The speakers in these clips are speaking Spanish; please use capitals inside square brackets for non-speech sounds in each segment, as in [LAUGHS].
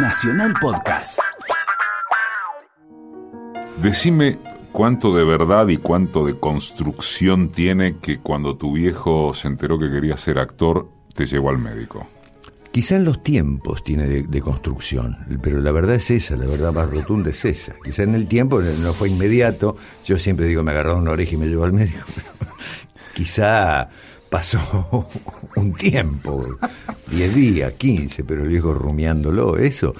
Nacional Podcast. Decime cuánto de verdad y cuánto de construcción tiene que cuando tu viejo se enteró que quería ser actor, te llevó al médico. Quizá en los tiempos tiene de, construcción, pero la verdad es esa, la verdad más rotunda es esa. Quizá en el tiempo no fue inmediato, yo siempre digo me agarraron una oreja y me llevó al médico, [LAUGHS] quizá pasó [LAUGHS] un tiempo, 10 días, 15, pero el viejo rumiándolo, eso.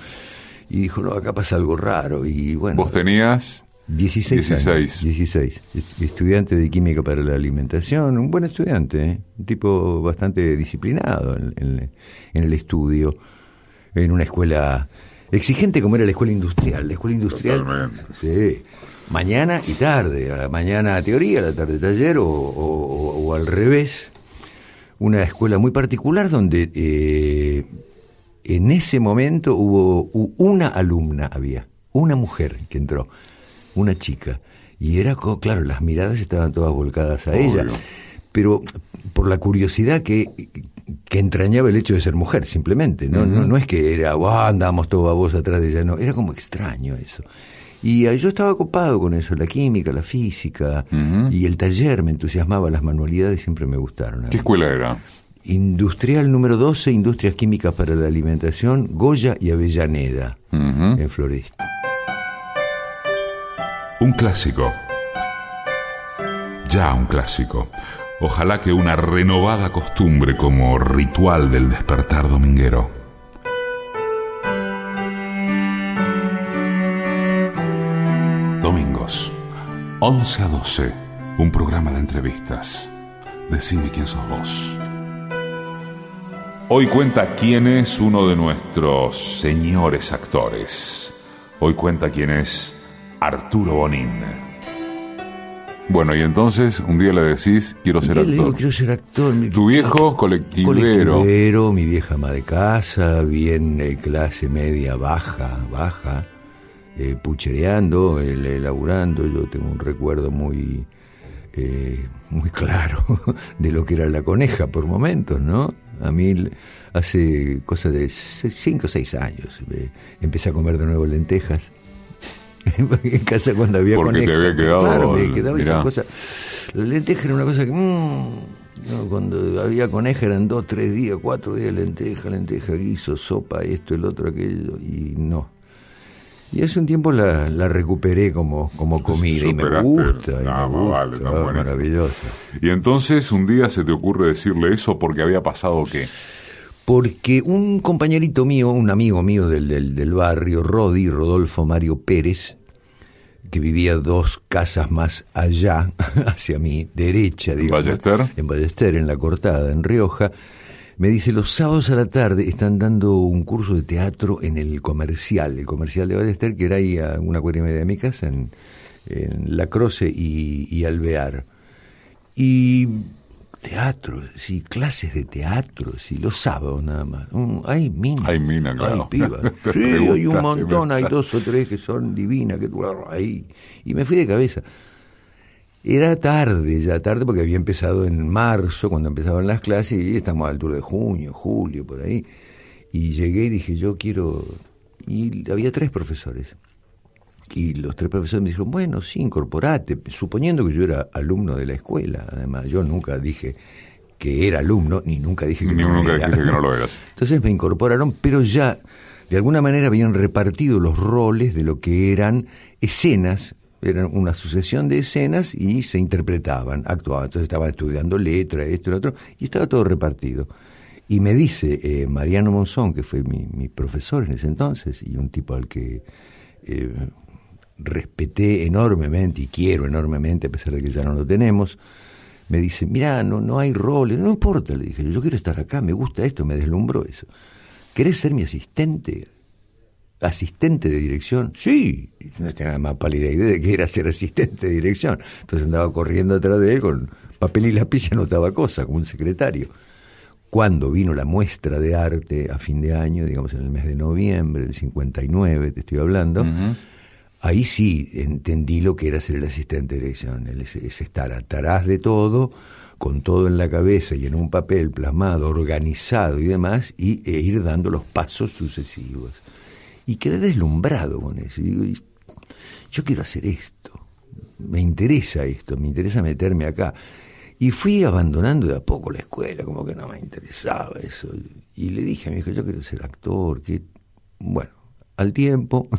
Y dijo, no, acá pasa algo raro. Y bueno. ¿Vos tenías? 16, 16. Años, 16. Estudiante de química para la alimentación, un buen estudiante, ¿eh? un tipo bastante disciplinado en, el estudio, en una escuela exigente como era la escuela industrial. La escuela industrial. Sí, mañana y tarde, a la mañana teoría, a la tarde taller o, al revés. Una escuela muy particular donde eh, en ese momento hubo una alumna, había, una mujer que entró una chica. Y era, claro, las miradas estaban todas volcadas a ella. Pero por la curiosidad que, que entrañaba el hecho de ser mujer, simplemente. No, no, no, es que era, wow, andamos todos a vos atrás de ella, no. Era como extraño eso. Y yo estaba ocupado con eso, la química, la física y el taller me entusiasmaba, las manualidades siempre me gustaron. ¿Qué escuela era? Industrial número 12, Industrias Químicas para la Alimentación, Goya y Avellaneda, en Floresta. Un clásico. Ya un clásico. Ojalá que una renovada costumbre como ritual del despertar dominguero. 11 a 12, un programa de entrevistas. Decime quién sos vos. Hoy cuenta quién es uno de nuestros señores actores. Hoy cuenta quién es Arturo Bonín. Bueno, y entonces un día le decís, quiero ser actor. quiero ser actor. Tu viejo colectivero. Colectivero, mi vieja ama de casa, bien eh, clase media baja, baja, eh, puchereando, elaborando. Yo tengo un recuerdo muy, eh, muy claro [LAUGHS] de lo que era la coneja por momentos, ¿no? A mí hace cosa de cinco o seis años empecé a comer de nuevo lentejas [LAUGHS] en casa cuando había Porque te había quedado. Claro, me quedaba esa cosa. La lenteja era una cosa que. Mm, cuando había coneja eran dos, tres días, cuatro días lenteja, lenteja, guiso, sopa, esto, el otro, aquello, y no. Y hace un tiempo la, la recuperé como, como comida y me gusta, y me gusta ah, maravillosa. Y entonces un día se te ocurre decirle eso porque había pasado qué? porque un compañerito mío, un amigo mío del, del, barrio, Rodi, Rodolfo Mario Pérez, que vivía dos casas más allá, [LAUGHS] hacia mi derecha, digamos, ¿Ballester? en Ballester, en La Cortada, en Rioja, me dice, los sábados a la tarde están dando un curso de teatro en el comercial, el comercial de Ballester, que era ahí a una cuarenta y media de mi casa, en, La Croce y, y Alvear. Y teatro, sí, clases de teatro, sí, los sábados nada más. Mm, hay mina. Hay mina, claro. Hay [LAUGHS] sí, hay un montón, hay dos o tres que son divinas, que ahí. Y me fui de cabeza. Era tarde, ya tarde, porque había empezado en marzo, cuando empezaban las clases, y estamos a altura de junio, julio, por ahí. Y llegué y dije, yo quiero... Y había tres profesores. Y los tres profesores me dijeron, bueno, sí, incorporate, suponiendo que yo era alumno de la escuela. Además, yo nunca dije que era alumno, ni nunca dije que, no, nunca que no lo eras. [LAUGHS] Entonces me incorporaron, pero ya de alguna manera habían repartido los roles de lo que eran escenas, eran una sucesión de escenas y se interpretaban, actuaban. Entonces estaba estudiando letra, esto, lo otro, y estaba todo repartido. Y me dice eh, Mariano Monzón, que fue mi, profesor en ese entonces, y un tipo al que eh, respeté enormemente y quiero enormemente, a pesar de que ya no lo tenemos, me dice, mira, no, no hay roles, no importa, le dije, yo quiero estar acá, me gusta esto, me deslumbró eso. ¿Querés ser mi asistente? ¿Asistente de dirección? Sí, no tenía la más pálida idea de que era ser asistente de dirección. Entonces andaba corriendo atrás de él con papel y lápiz y anotaba cosas, como un secretario. Cuando vino la muestra de arte a fin de año, digamos en el mes de noviembre del 59, te estoy hablando, ahí sí entendí lo que era ser el asistente de dirección, es, estar atrás de todo, con todo en la cabeza y en un papel plasmado, organizado y demás, y, e ir dando los pasos sucesivos. Y quedé deslumbrado con eso. Y digo, yo quiero hacer esto, me interesa esto, me interesa meterme acá. Y fui abandonando de a poco la escuela, como que no me interesaba eso. Y le dije a mi hijo, yo quiero ser actor, que bueno, al tiempo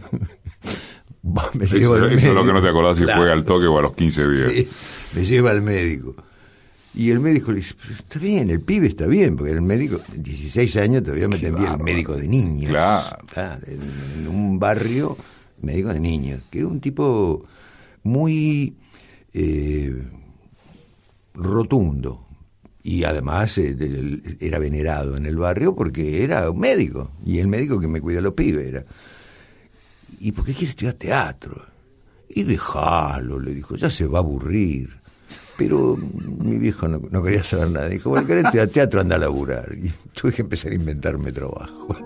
[LAUGHS] me eso, llevo al eso es lo que no te acordás si fue al toque o a los 15 días. me lleva al médico. Y el médico le dice, está bien, el pibe está bien, porque el médico, 16 años todavía me atendía el médico de niños. Claro. En, un barrio, médico de niños, que era un tipo muy eh, rotundo. Y además eh, era venerado en el barrio porque era un médico. Y el médico que me cuida a los pibes era. ¿Y por qué quiere estudiar teatro? Y déjalo, le dijo, ya se va a aburrir. Pero mi viejo no, quería saber nada. Dijo, bueno, querés estudiar teatro, anda a laburar. Y tuve que empezar a inventarme trabajo.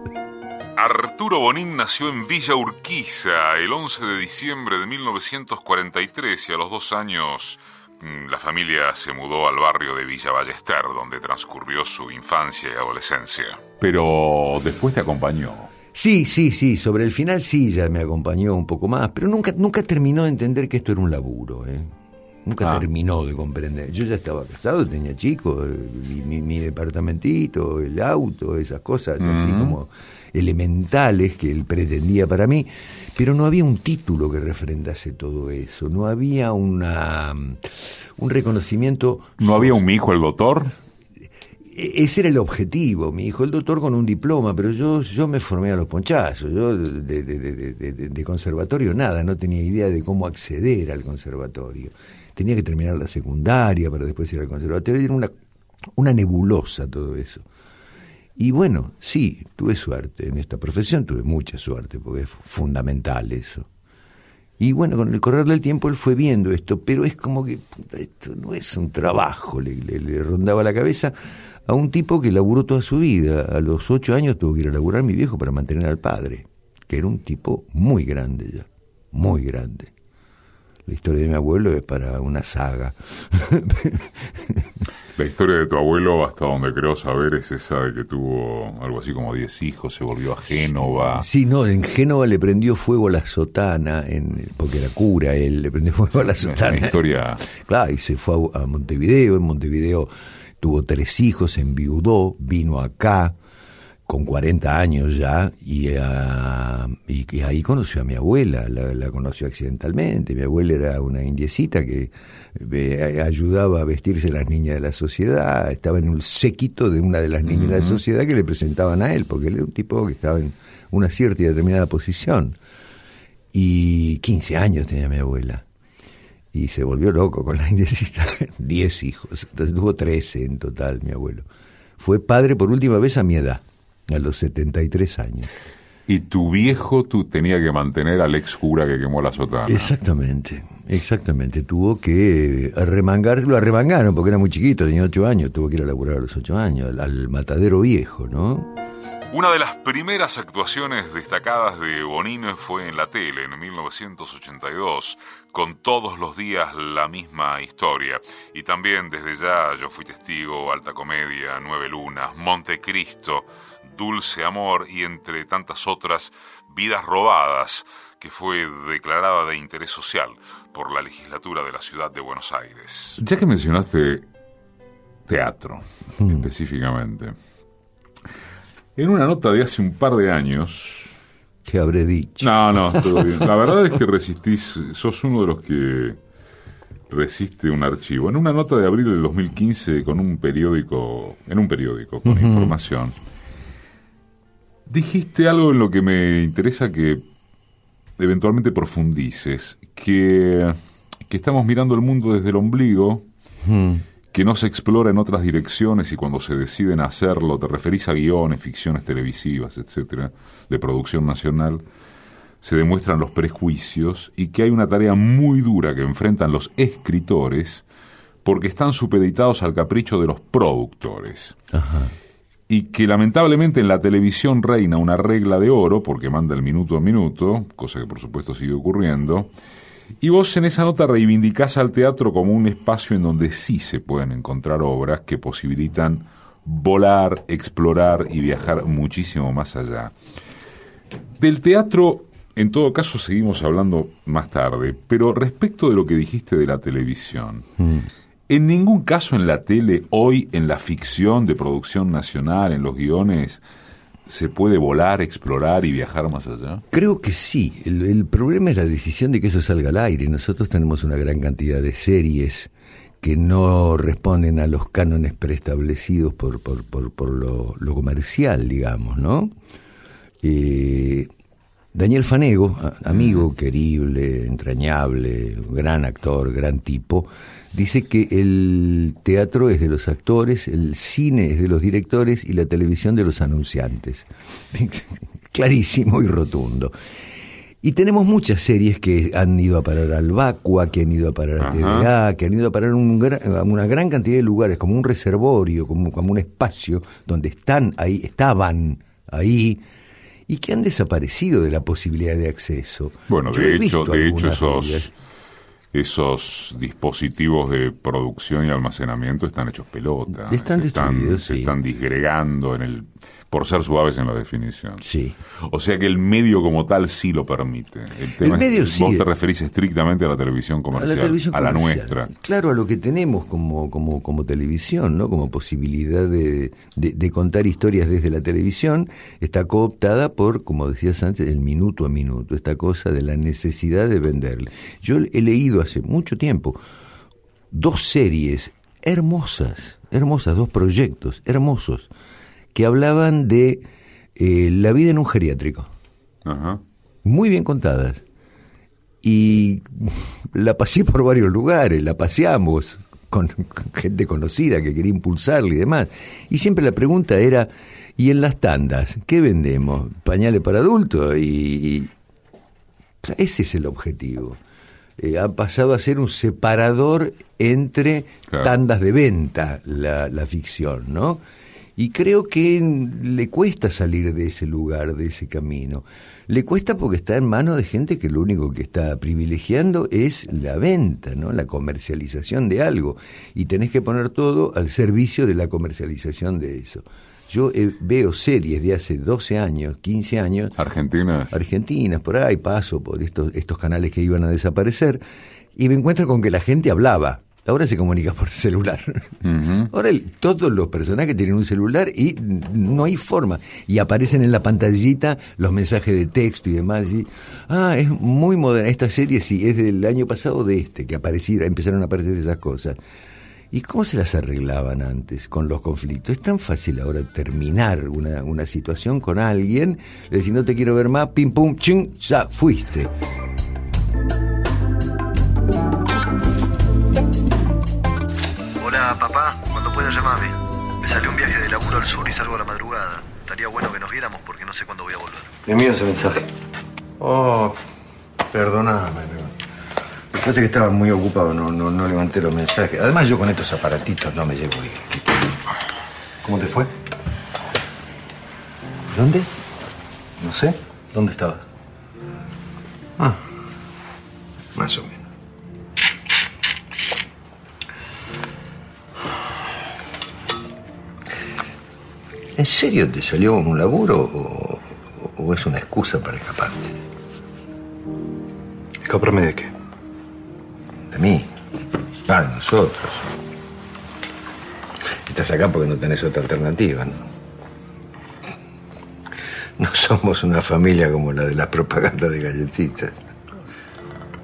Arturo Bonín nació en Villa Urquiza el 11 de diciembre de 1943 y a los dos años mm, la familia se mudó al barrio de Villa Ballester, donde transcurrió su infancia y adolescencia. Pero después te acompañó. Sí, sí, sí, sobre el final sí ya me acompañó un poco más, pero nunca, nunca terminó de entender que esto era un laburo, ¿eh? Nunca ah. terminó de comprender. Yo ya estaba casado, tenía chicos, eh, mi, mi, departamentito, el auto, esas cosas, así como elementales que él pretendía para mí, pero no había un título que refrendase todo eso, no había una un reconocimiento. ¿No había un hijo el doctor? E-, ese era el objetivo, mi hijo el doctor con un diploma, pero yo, yo me formé a los ponchazos, yo de, de, conservatorio nada, no tenía idea de cómo acceder al conservatorio. Tenía que terminar la secundaria para después ir al conservatorio, era una, una nebulosa todo eso. Y bueno, sí, tuve suerte en esta profesión, tuve mucha suerte, porque es fundamental eso. Y bueno, con el correr del tiempo él fue viendo esto, pero es como que esto no es un trabajo, le, le rondaba la cabeza a un tipo que laburó toda su vida. A los ocho años tuvo que ir a laburar mi viejo para mantener al padre, que era un tipo muy grande ya, muy grande. La historia de mi abuelo es para una saga. [LAUGHS] La historia de tu abuelo, hasta donde creo saber, es esa de que tuvo algo así como diez hijos, se volvió a Génova. Sí, no, en Génova le prendió fuego a la sotana, en, porque era cura él, le prendió fuego a la [LAUGHS] sotana. Una historia... Claro, y se fue a, Montevideo, en Montevideo tuvo tres hijos, enviudó, vino acá con 40 años ya y, ah, y, ahí conoció a mi abuela, la, conoció accidentalmente. Mi abuela era una indiecita que eh, ayudaba a vestirse las niñas de la sociedad, estaba en un séquito de una de las niñas de la sociedad que le presentaban a él, porque él era un tipo que estaba en una cierta y determinada posición. Y 15 años tenía mi abuela y se volvió loco con la indecista. [LAUGHS] Diez hijos, entonces tuvo trece en total mi abuelo. Fue padre por última vez a mi edad, a los 73 años. Y tu viejo tú tenía que mantener al ex cura que quemó la sotana. Exactamente, exactamente. Tuvo que arremangar, lo arremangaron porque era muy chiquito, tenía ocho años, tuvo que ir a laburar a los ocho años, al matadero viejo, ¿no? Una de las primeras actuaciones destacadas de Bonín fue en la tele en 1982, con todos los días la misma historia. Y también desde ya yo fui testigo, Alta Comedia, Nueve Lunas, Montecristo, Dulce Amor y entre tantas otras, Vidas Robadas, que fue declarada de interés social por la legislatura de la ciudad de Buenos Aires. Ya que mencionaste teatro, hmm. específicamente. En una nota de hace un par de años. ¿Qué habré dicho? No, no, todo bien. La verdad es que resistís, sos uno de los que resiste un archivo. En una nota de abril del 2015 con un periódico, en un periódico con información, dijiste algo en lo que me interesa que eventualmente profundices, que, que estamos mirando el mundo desde el ombligo que no se explora en otras direcciones y cuando se deciden hacerlo, te referís a guiones, ficciones televisivas, etcétera, de producción nacional, se demuestran los prejuicios y que hay una tarea muy dura que enfrentan los escritores porque están supeditados al capricho de los productores. Y que lamentablemente en la televisión reina una regla de oro, porque manda el minuto a minuto, cosa que por supuesto sigue ocurriendo, y vos en esa nota reivindicás al teatro como un espacio en donde sí se pueden encontrar obras que posibilitan volar, explorar y viajar muchísimo más allá. Del teatro, en todo caso, seguimos hablando más tarde, pero respecto de lo que dijiste de la televisión, Mm. En ningún caso en la tele, hoy en la ficción de producción nacional, en los guiones, se puede volar, explorar y viajar más allá. Creo que sí. El, el problema es la decisión de que eso salga al aire. Nosotros tenemos una gran cantidad de series que no responden a los cánones preestablecidos por, por, por, por lo, lo comercial, digamos, ¿no? Eh, Daniel Fanego, amigo querible, entrañable, gran actor, gran tipo, dice que el teatro es de los actores, el cine es de los directores y la televisión de los anunciantes. [LAUGHS] Clarísimo y rotundo. Y tenemos muchas series que han ido a parar al Vacua, que han ido a parar a. TDA, que han ido a parar a, un a una gran cantidad de lugares, como un reservorio, como, como un espacio donde están ahí, estaban ahí, y que han desaparecido de la posibilidad de acceso. Bueno, Yo de he hecho, de hecho esos. Esos dispositivos de producción y almacenamiento están hechos pelota. Están se están, se disgregando en el por ser suaves en la definición. Sí. O sea que el medio como tal sí lo permite. El, tema medio vos sí. te referís estrictamente a la televisión a comercial, la televisión a la comercial. nuestra. Claro, a lo que tenemos como, como, como televisión, ¿no? Como posibilidad de, de- de contar historias desde la televisión, está cooptada por, como decías antes, el minuto a minuto, esta cosa de la necesidad de venderle. Yo he leído hace mucho tiempo dos series hermosas, hermosas, dos proyectos hermosos, que hablaban de eh, la vida en un geriátrico Ajá. muy bien contadas. Y la pasé por varios lugares, la paseamos con gente conocida que quería impulsarla y demás. Y siempre la pregunta era, ¿y en las tandas? ¿Qué vendemos? ¿Pañales para adultos? Y, ese es el objetivo. Eh, ha pasado a ser un separador entre Claro. tandas de venta la, la ficción, ¿no? Y creo que le cuesta salir de ese lugar, de ese camino. Le cuesta porque está en manos de gente que lo único que está privilegiando es la venta, ¿no? La comercialización de algo. Y tenés que poner todo al servicio de la comercialización de eso. Yo eh, veo series de hace 12 años, 15 años, Argentina. argentinas, por ahí paso por estos, estos canales que iban a desaparecer y me encuentro con que la gente hablaba. Ahora se comunica por celular. Ahora el- todos los personajes tienen un celular y no hay forma. Y aparecen en la pantallita los mensajes de texto y demás. Y, ah, es muy moderna. Esta serie sí, es del año pasado de este, que apareciera, empezaron a aparecer esas cosas. ¿Y cómo se las arreglaban antes con los conflictos? Es tan fácil ahora terminar una, una situación con alguien, decir no te quiero ver más, pim pum, ching, ya fuiste. Hola, papá. Cuando puedas llamame. Me salió un viaje de laburo al sur y salgo a la madrugada. Estaría bueno que nos viéramos porque no sé cuándo voy a volver. Me envío ese mensaje. Oh, perdóname. Lo que pasa es que estaba muy ocupado, no, no, no levanté los mensajes. Además, yo con estos aparatitos no me llevo bien. ¿Cómo te fue? ¿Dónde? No sé. ¿Dónde estabas? ¿En serio te salió un laburo o, o es una excusa para escaparte? ¿Escaparme de qué? De mí. Ah, de nosotros. Estás acá porque no tenés otra alternativa, ¿no? No somos una familia como la de las propagandas de galletitas.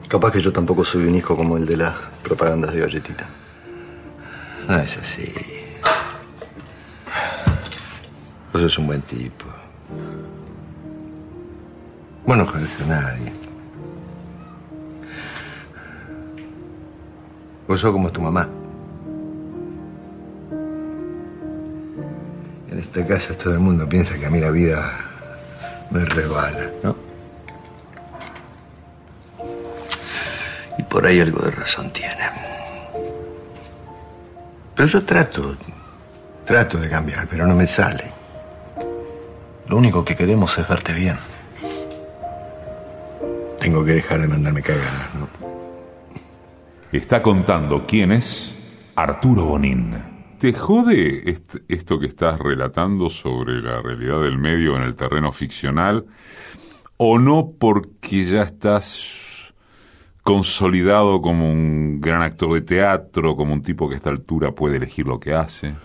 Capaz que yo tampoco soy un hijo como el de las propagandas de galletita. No es así. Vos sos un buen tipo. Vos no jodés a nadie. Vos sos como tu mamá. En esta casa todo el mundo piensa que a mí la vida me resbala, ¿no? Y por ahí algo de razón tiene. Pero yo trato, trato de cambiar, pero no me sale. Lo único que queremos es verte bien. Tengo que dejar de mandarme cagar, ¿no? Está contando quién es Arturo Bonín. ¿Te jode esto que estás relatando sobre la realidad del medio en el terreno ficcional? ¿O no porque ya estás consolidado como un gran actor de teatro, como un tipo que a esta altura puede elegir lo que hace?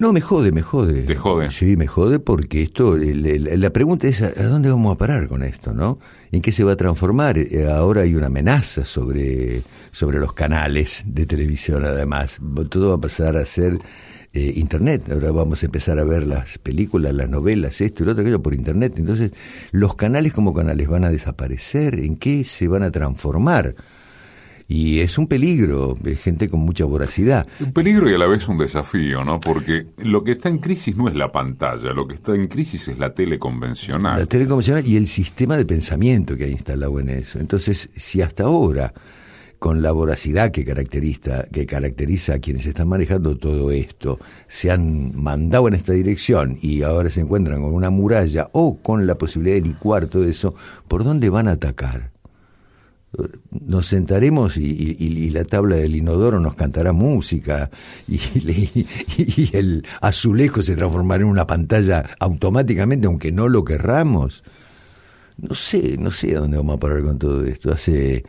No, me jode, me jode. ¿Te jode? Sí, me jode porque esto, la pregunta es, ¿a dónde vamos a parar con esto, no? ¿En qué se va a transformar? Eh, ahora hay una amenaza sobre, sobre los canales de televisión, además. Todo va a pasar a ser eh, Internet. Ahora vamos a empezar a ver las películas, las novelas, esto y lo otro, aquello por Internet. Entonces, ¿los canales como canales van a desaparecer? ¿En qué se van a transformar? Y es un peligro, es gente con mucha voracidad. Un peligro y a la vez un desafío, ¿no? Porque lo que está en crisis no es la pantalla, lo que está en crisis es la tele convencional. La tele convencional y el sistema de pensamiento que hay instalado en eso. Entonces, si hasta ahora con la voracidad que caracteriza, que caracteriza a quienes están manejando todo esto, se han mandado en esta dirección y ahora se encuentran con una muralla o con la posibilidad de licuar todo eso, ¿por dónde van a atacar? Nos sentaremos y, la tabla del inodoro nos cantará música y, el azulejo se transformará en una pantalla automáticamente aunque no lo querramos. No sé, no sé a dónde vamos a parar con todo esto. Hace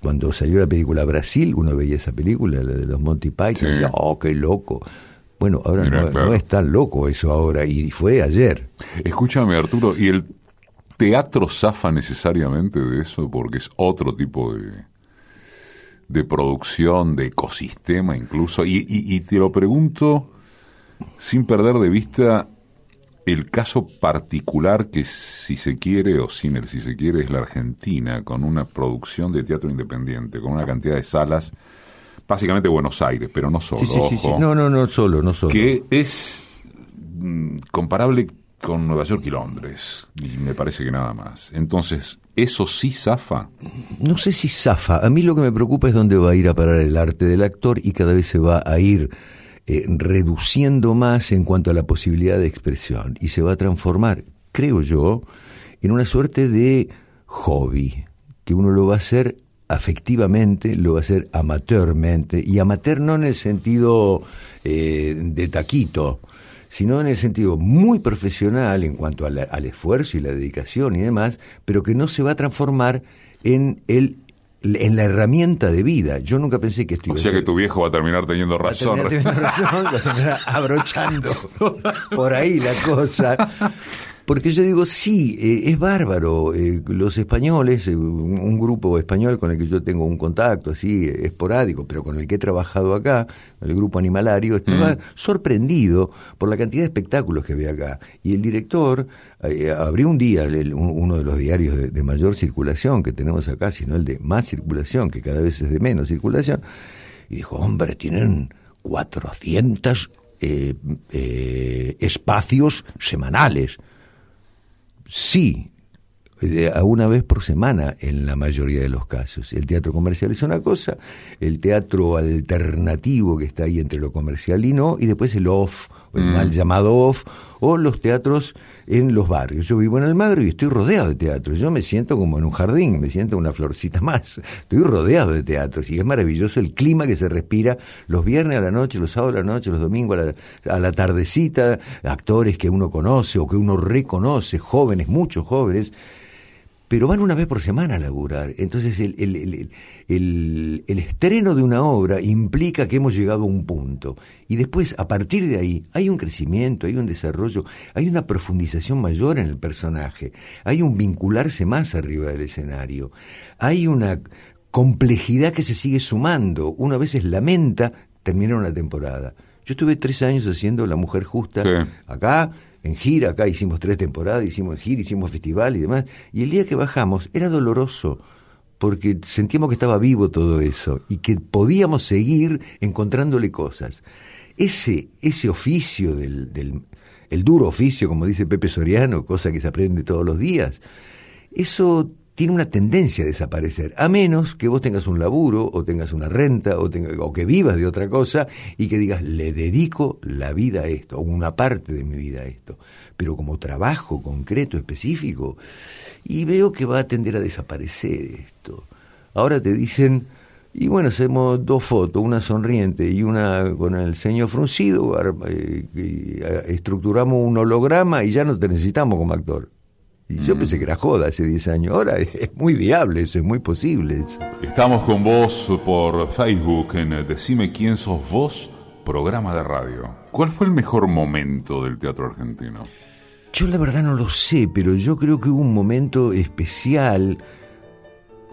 cuando salió la película Brasil, uno veía esa película, la de los Monty Python, y decía, oh, qué loco. Bueno, ahora no, no, es tan loco eso ahora, y fue ayer. Escúchame, Arturo, ¿y el teatro zafa necesariamente de eso porque es otro tipo de, de producción, de ecosistema incluso. Y, y, te lo pregunto sin perder de vista el caso particular que si se quiere o sin el si se quiere es la Argentina, con una producción de teatro independiente, con una cantidad de salas, básicamente Buenos Aires, pero no solo. No, no, no solo, no solo. Que es mm, comparable con Nueva York y Londres, y me parece que nada más. Entonces, ¿eso sí zafa? No sé si zafa. A mí lo que me preocupa es dónde va a ir a parar el arte del actor y cada vez se va a ir eh, reduciendo más en cuanto a la posibilidad de expresión y se va a transformar, creo yo, en una suerte de hobby, que uno lo va a hacer afectivamente, lo va a hacer amateurmente, y amateur no en el sentido eh, de taquito, sino en el sentido muy profesional en cuanto al, esfuerzo y la dedicación y demás, pero que no se va a transformar en el en la herramienta de vida. Yo nunca pensé que esto iba O sea que tu viejo va a terminar teniendo razón. Va a terminar teniendo razón, va a terminar abrochando [LAUGHS] por ahí la cosa. Porque yo digo, sí, eh, es bárbaro. Eh, los españoles, eh, un, grupo español con el que yo tengo un contacto así esporádico, pero con el que he trabajado acá, el grupo animalario, estaba mm. sorprendido por la cantidad de espectáculos que ve acá. Y el director abrió un día uno de los diarios de, mayor circulación que tenemos acá, sino el de más circulación, que cada vez es de menos circulación, y dijo, hombre, tienen 400 espacios semanales sí, a una vez por semana en la mayoría de los casos. El teatro comercial es una cosa, el teatro alternativo que está ahí entre lo comercial y no, y después el off, el mm. mal llamado off, o los teatros en los barrios. Yo vivo en Almagro y estoy rodeado de teatros. Yo me siento como en un jardín, me siento una florcita más. Estoy rodeado de teatros y es maravilloso el clima que se respira los viernes a la noche, los sábados a la noche, los domingos a la, a la tardecita, actores que uno conoce o que uno reconoce, jóvenes, muchos jóvenes pero van una vez por semana a laburar. Entonces el, el, el, el, estreno de una obra implica que hemos llegado a un punto. Y después, a partir de ahí, hay un crecimiento, hay un desarrollo, hay una profundización mayor en el personaje, hay un vincularse más arriba del escenario, hay una complejidad que se sigue sumando. Uno a veces lamenta terminar una temporada. Yo estuve tres años haciendo La Mujer Justa acá, en gira, acá hicimos tres temporadas, hicimos gira, hicimos festival y demás, y el día que bajamos era doloroso, porque sentíamos que estaba vivo todo eso y que podíamos seguir encontrándole cosas. Ese, ese oficio del, del el duro oficio, como dice Pepe Soriano, cosa que se aprende todos los días, eso tiene una tendencia a desaparecer, a menos que vos tengas un laburo o tengas una renta o, o que vivas de otra cosa y que digas, le dedico la vida a esto, o una parte de mi vida a esto, pero como trabajo concreto, específico, y veo que va a tender a desaparecer esto. Ahora te dicen, Y bueno, hacemos dos fotos, una sonriente y una con el ceño fruncido, eh, eh, estructuramos un holograma y ya no te necesitamos como actor. Y yo pensé que era joda hace 10 años. Ahora es muy viable eso, es muy posible eso. Estamos con vos por Facebook en Decime quién sos vos, programa de radio. ¿Cuál fue el mejor momento del teatro argentino? Yo la verdad no lo sé, pero yo creo que hubo un momento especial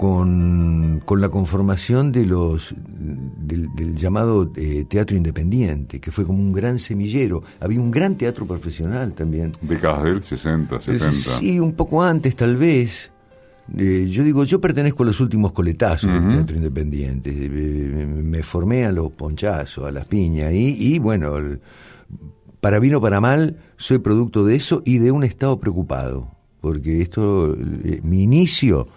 con, la conformación de los del, llamado eh, teatro independiente, que fue como un gran semillero. Había un gran teatro profesional también. Décadas del 60, 70. Sí, un poco antes tal vez. Eh, yo digo, yo pertenezco a los últimos coletazos del teatro independiente. Eh, me formé a los ponchazos, a las piñas, y, y bueno, para bien o para mal, soy producto de eso y de un estado preocupado. Porque esto, mi inicio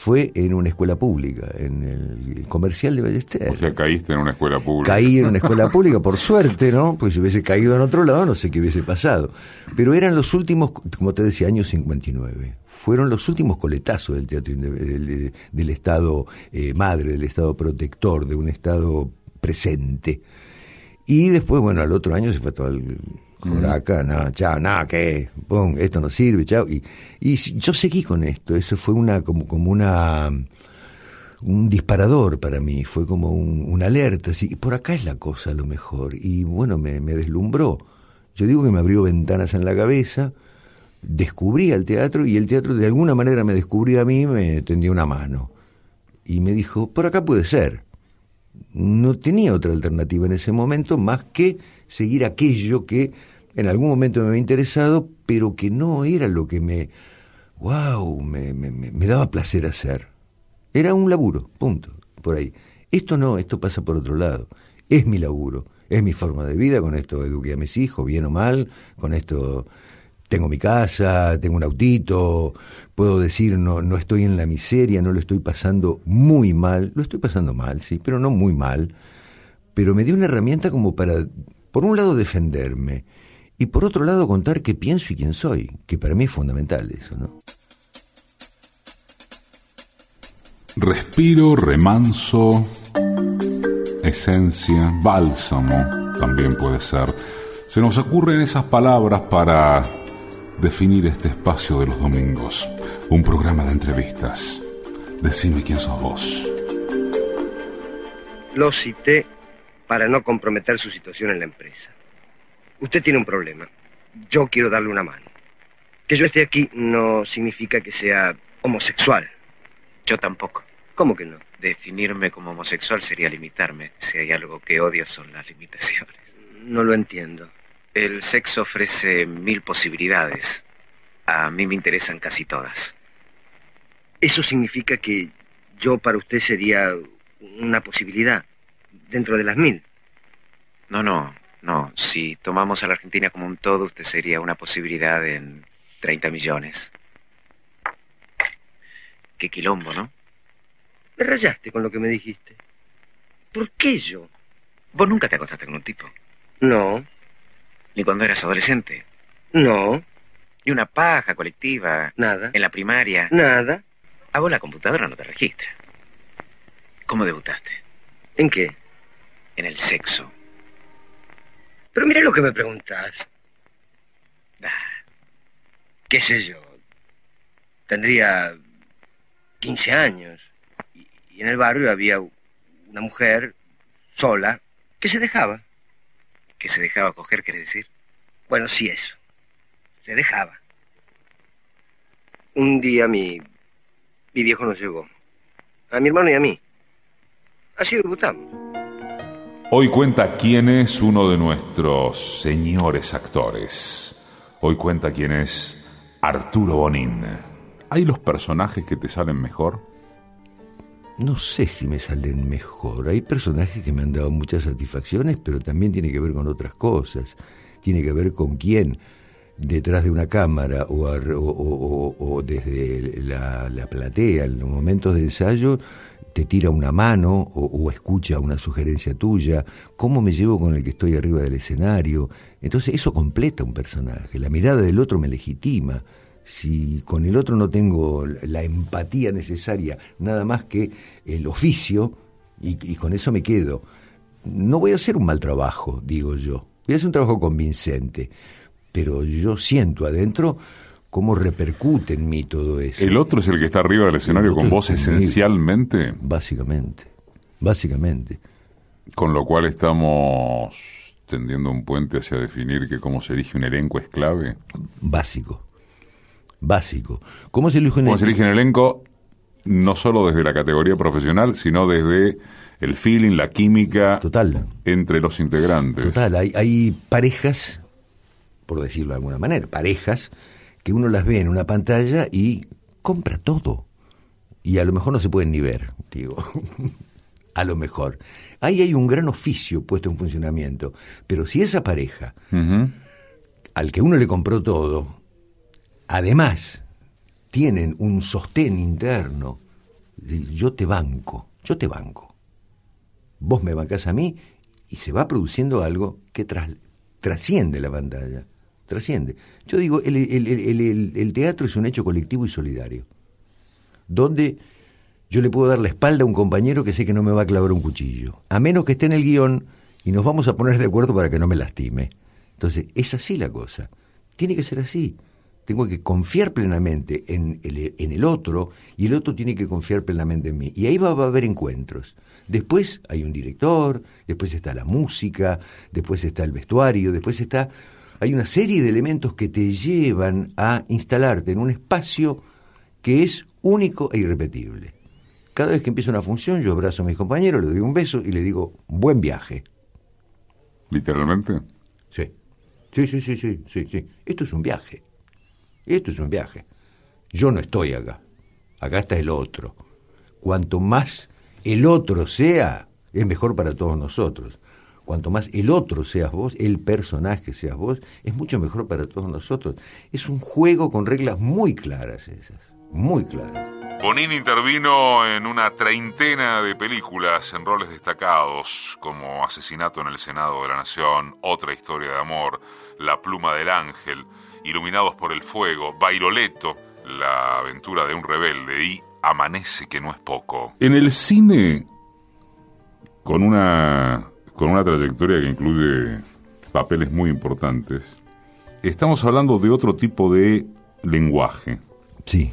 fue en una escuela pública, en el comercial de Ballester. O sea, caíste en una escuela pública. Caí en una [LAUGHS] escuela pública, por suerte, ¿no? Pues si hubiese caído en otro lado, no sé qué hubiese pasado. Pero eran los últimos, como te decía, años 59. Fueron los últimos coletazos del teatro del, Estado eh, madre, del Estado protector, de un Estado presente. Y después, bueno, al otro año se fue todo el acá, no, chao, nada, que, pum, esto no sirve, chao. Y, y yo seguí con esto, eso fue una, como, como una, un disparador para mí, fue como una alerta, así, por acá es la cosa a lo mejor. Y bueno, me, me deslumbró. Yo digo que me abrió ventanas en la cabeza, descubrí el teatro y el teatro de alguna manera me descubrió a mí, me tendió una mano. Y me dijo, por acá puede ser. No tenía otra alternativa en ese momento más que seguir aquello que en algún momento me había interesado, pero que no era lo que me, wow, me, me, daba placer hacer. Era un laburo, punto, por ahí. Esto no, esto pasa por otro lado. Es mi laburo, es mi forma de vida, con esto eduqué a mis hijos, bien o mal, con esto tengo mi casa, tengo un autito, puedo decir no, no estoy en la miseria, no lo estoy pasando muy mal, lo estoy pasando mal, sí, pero no muy mal, pero me dio una herramienta como para por un lado defenderme y por otro lado contar qué pienso y quién soy, que para mí es fundamental eso, ¿no? Respiro, remanso, esencia, bálsamo también puede ser. Se nos ocurren esas palabras para definir este espacio de los domingos, un programa de entrevistas. Decime quién sos vos. Lo cité para no comprometer su situación en la empresa. Usted tiene un problema. Yo quiero darle una mano. Que yo esté aquí no significa que sea homosexual. Yo tampoco. ¿Cómo que no? Definirme como homosexual sería limitarme. Si hay algo que odio son las limitaciones. No lo entiendo. El sexo ofrece mil posibilidades. A mí me interesan casi todas. ¿Eso significa que yo para usted sería una posibilidad? dentro de las mil. No, no, no. Si tomamos a la Argentina como un todo, usted sería una posibilidad en 30 millones. Qué quilombo, ¿no? Me rayaste con lo que me dijiste. ¿Por qué yo? ¿Vos nunca te acostaste con un tipo? No. ¿Ni cuando eras adolescente? No. ¿Ni una paja colectiva? Nada. ¿En la primaria? Nada. A vos la computadora no te registra. ¿Cómo debutaste? ¿En qué? en el sexo. Pero mira lo que me preguntas. Ah, ¿Qué sé yo? Tendría 15 años. Y, y en el barrio había una mujer sola que se dejaba. ¿Que se dejaba coger, quiere decir? Bueno, sí, eso. Se dejaba. Un día mi, mi viejo nos llevó. A mi hermano y a mí. Así debutamos. Hoy cuenta quién es uno de nuestros señores actores. Hoy cuenta quién es Arturo Bonín. ¿Hay los personajes que te salen mejor? No sé si me salen mejor. Hay personajes que me han dado muchas satisfacciones, pero también tiene que ver con otras cosas. Tiene que ver con quién detrás de una cámara o, desde la, la, platea en los momentos de ensayo te tira una mano o, escucha una sugerencia tuya, cómo me llevo con el que estoy arriba del escenario. Entonces eso completa un personaje, la mirada del otro me legitima. Si con el otro no tengo la empatía necesaria, nada más que el oficio, Y, y con eso me quedo. No voy a hacer un mal trabajo, digo yo. Voy a hacer un trabajo convincente. Pero yo siento adentro cómo repercute en mí todo eso. ¿El otro es el que está arriba del escenario con vos esencialmente? Básicamente. Básicamente. Con lo cual estamos tendiendo un puente hacia definir que cómo se elige un elenco es clave. Básico. Básico. ¿Cómo se elige un Cómo se elige un elenco no solo desde la categoría profesional, sino desde el feeling, la química Total. entre los integrantes. Total, hay, hay parejas, por decirlo de alguna manera, parejas que uno las ve en una pantalla y compra todo. Y a lo mejor no se pueden ni ver, digo. [LAUGHS] a lo mejor. Ahí hay un gran oficio puesto en funcionamiento. Pero si esa pareja, al que uno le compró todo, además tienen un sostén interno, yo te banco, yo te banco. Vos me bancás a mí y se va produciendo algo que tras- trasciende la pantalla, trasciende. Yo digo, el- el teatro es un hecho colectivo y solidario, donde yo le puedo dar la espalda a un compañero que sé que no me va a clavar un cuchillo, a menos que esté en el guion y nos vamos a poner de acuerdo para que no me lastime. Entonces, es así la cosa. Tiene que ser así. Tengo que confiar plenamente en el, en el otro y el otro tiene que confiar plenamente en mí. Y ahí va, va a haber encuentros. Después hay un director, después está la música, después está el vestuario, después está... Hay una serie de elementos que te llevan a instalarte en un espacio que es único e irrepetible. Cada vez que empieza una función, yo abrazo a mis compañeros, le doy un beso y le digo, buen viaje. Literalmente. Sí. Sí, sí, sí, sí, sí, sí. Esto es un viaje. Esto es un viaje. Yo no estoy acá. Acá está el otro. Cuanto más el otro sea, es mejor para todos nosotros. Cuanto más el otro seas vos, el personaje seas vos, es mucho mejor para todos nosotros. Es un juego con reglas muy claras esas, muy claras. Bonín intervino en una treintena de películas en roles destacados, como Asesinato en el Senado de la Nación, Otra historia de amor, La pluma del ángel, Iluminados por el fuego, Bairoleto, La aventura de un rebelde y Amanece que no es poco. En el cine, con una, con una trayectoria que incluye papeles muy importantes, estamos hablando de otro tipo de lenguaje Sí.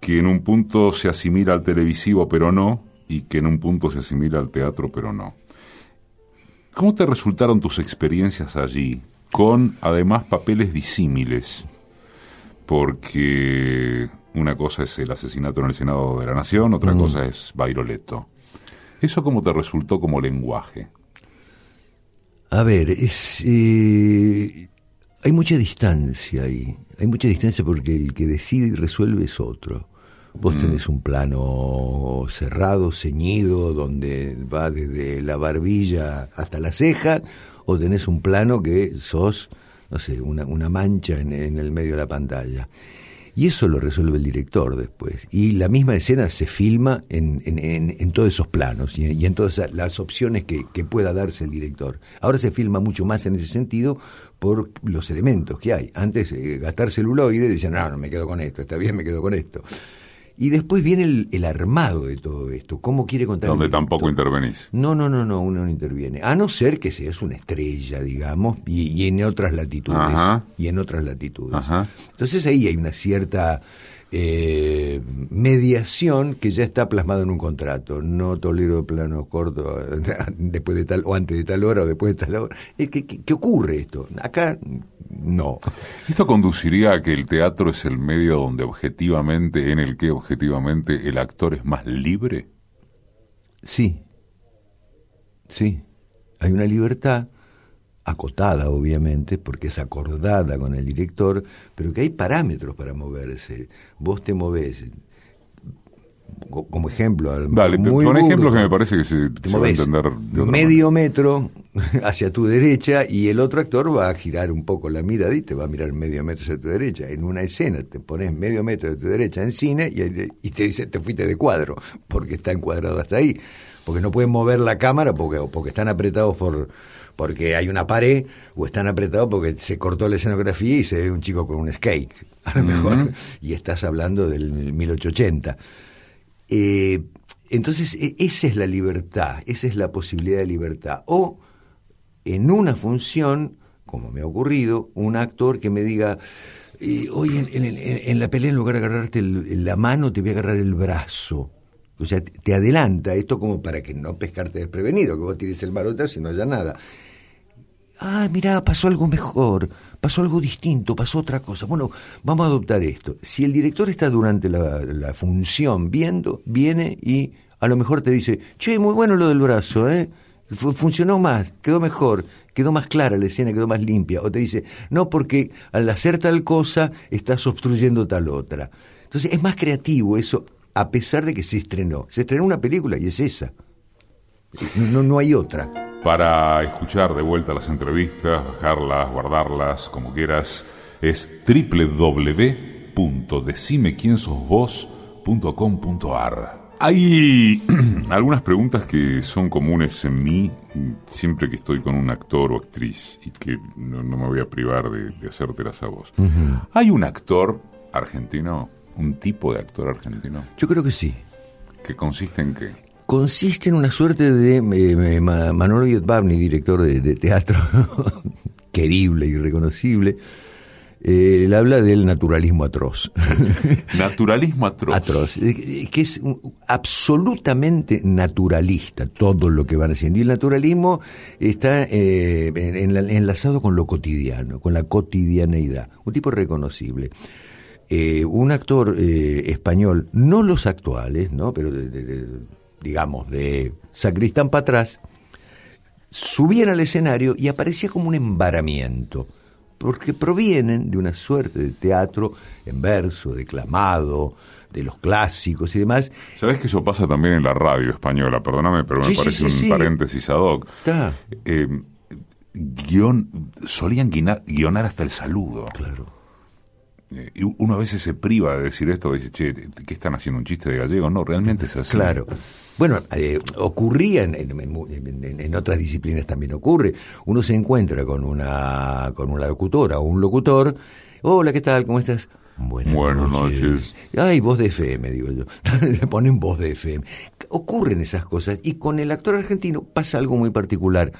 que en un punto se asimila al televisivo pero no, y que en un punto se asimila al teatro pero no. ¿Cómo te resultaron tus experiencias allí, con además papeles disímiles? Porque una cosa es el asesinato en el Senado de la Nación, otra cosa es Bairoleto. ¿Eso cómo te resultó como lenguaje? A ver, es, eh, hay mucha distancia ahí. Hay mucha distancia porque el que decide y resuelve es otro. Vos tenés un plano cerrado, ceñido, donde va desde la barbilla hasta la ceja, o tenés un plano que sos, no sé, una, una mancha en, en el medio de la pantalla. Y eso lo resuelve el director después. Y la misma escena se filma en, en- en- en todos esos planos y, y en todas las opciones que, que pueda darse el director. Ahora se filma mucho más en ese sentido por los elementos que hay. Antes, eh, gastar celuloide, decían, no, no me quedo con esto, está bien, me quedo con esto. Y después viene el, el armado de todo esto. ¿Cómo quiere contar Donde tampoco intervenís. No, no, no, no, uno no interviene. A no ser que seas una estrella, digamos, y, y en otras latitudes. Ajá. Y en otras latitudes. Ajá. Entonces ahí hay una cierta eh, mediación que ya está plasmada en un contrato. No tolero planos cortos [LAUGHS] después de tal, o antes de tal hora o después de tal hora. ¿Qué, qué- qué ocurre esto? Acá no. ¿Esto conduciría a que el teatro es el medio donde objetivamente, en el que objetivamente el actor es más libre? Sí, sí, hay una libertad acotada, obviamente, porque es acordada con el director, pero que hay parámetros para moverse. Vos te movés, co- como ejemplo, al- Dale, muy pon burdo, ejemplos que me parece que se, te se va a entender de medio metro [LAUGHS] hacia tu derecha y el otro actor va a girar un poco la mirada y te va a mirar medio metro hacia tu derecha. En una escena te pones medio metro de tu derecha en cine y, y te dice te fuiste de cuadro [LAUGHS] porque está encuadrado hasta ahí. Porque no pueden mover la cámara porque, porque están apretados por porque hay una pared o están apretados porque se cortó la escenografía y se ve un chico con un skate, [LAUGHS] a lo mejor, y estás hablando del 1880. Eh, Entonces, e- esa es la libertad, esa es la posibilidad de libertad. O en una función, como me ha ocurrido, un actor que me diga, eh, hoy en, en- en- la pelea en lugar de agarrarte el- la mano, te voy a agarrar el brazo. O sea, te- adelanta esto como para que no pescarte desprevenido, que vos tires el marotazo y no haya nada. Ah, mirá, pasó algo mejor, pasó algo distinto, pasó otra cosa. Bueno, vamos a adoptar esto. Si el director está durante la, función viendo, viene y a lo mejor te dice, che, muy bueno lo del brazo, ¿eh? Fu- Funcionó más, quedó mejor, quedó más clara la escena, quedó más limpia. O te dice, no, porque al hacer tal cosa estás obstruyendo tal otra. Entonces es más creativo eso, a pesar de que se estrenó. Se estrenó una película y es esa. No, no hay otra. Para escuchar de vuelta las entrevistas, bajarlas, guardarlas, como quieras, es www.decimequiensosvos.com.ar. Hay [CLEARS THROAT] algunas preguntas que son comunes en mí siempre que estoy con un actor o actriz y que no, no me voy a privar de, de hacértelas a vos. ¿Hay un actor argentino, un tipo de actor argentino, Yo creo que sí. que consiste en qué? Consiste en una suerte de eh, eh, Ma- Manolo Yotbavni, director de, de teatro [LAUGHS] querible y reconocible, eh, él habla del naturalismo atroz. [LAUGHS] Naturalismo atroz. atroz, eh, que es absolutamente naturalista todo lo que van haciendo. Y el naturalismo está eh, en- en la- enlazado con lo cotidiano, con la cotidianeidad. Un tipo reconocible. Eh, un actor eh, español, no los actuales, ¿no? pero de- de- de- digamos de sacristán para atrás, subían al escenario y aparecía como un embaramiento, porque provienen de una suerte de teatro en verso, declamado, de los clásicos y demás. Sabes que eso pasa también en la radio española, perdóname, pero me Sí, parece sí, un paréntesis ad hoc. Está. Eh, guion, solían guinar- guionar hasta el saludo. Claro. Eh, y uno a veces se priva de decir esto, dice, che, ¿qué están haciendo? ¿Un chiste de gallego? No, realmente es así. Claro. Bueno, eh, ocurría en, en- en- en- otras disciplinas también ocurre. Uno se encuentra con una con una locutora o un locutor. Hola, ¿qué tal? ¿Cómo estás? Buenas, Buenas noches. Ay, voz de FM, digo yo. [LAUGHS] Le ponen voz de FM. Ocurren esas cosas. Y con el actor argentino pasa algo muy particular.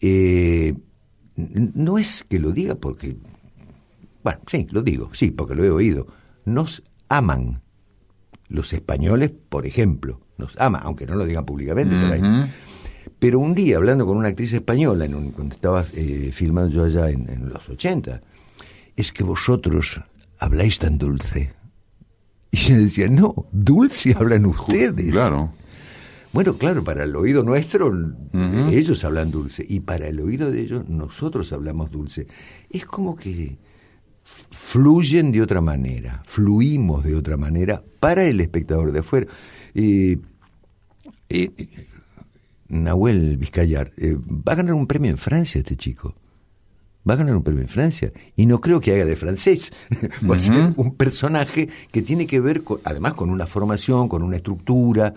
Eh, no es que lo diga porque. Bueno, sí, lo digo, sí, porque lo he oído. Nos aman. Los españoles, por ejemplo, nos aman, aunque no lo digan públicamente por ahí. Pero un día, hablando con una actriz española, en un- cuando estaba eh, filmando yo allá en, en los 80, es que vosotros habláis tan dulce. Y yo decía, no, dulce hablan ustedes. Claro. Bueno, claro, para el oído nuestro, ellos hablan dulce. Y para el oído de ellos, nosotros hablamos dulce. Es como que fluyen de otra manera, fluimos de otra manera para el espectador de afuera. Eh, Nahuel Vizcayar, eh, va a ganar un premio en Francia este chico. Va a ganar un premio en Francia. Y no creo que haga de francés. [LAUGHS] Va a ser un personaje que tiene que ver, con- además, con una formación, con una estructura.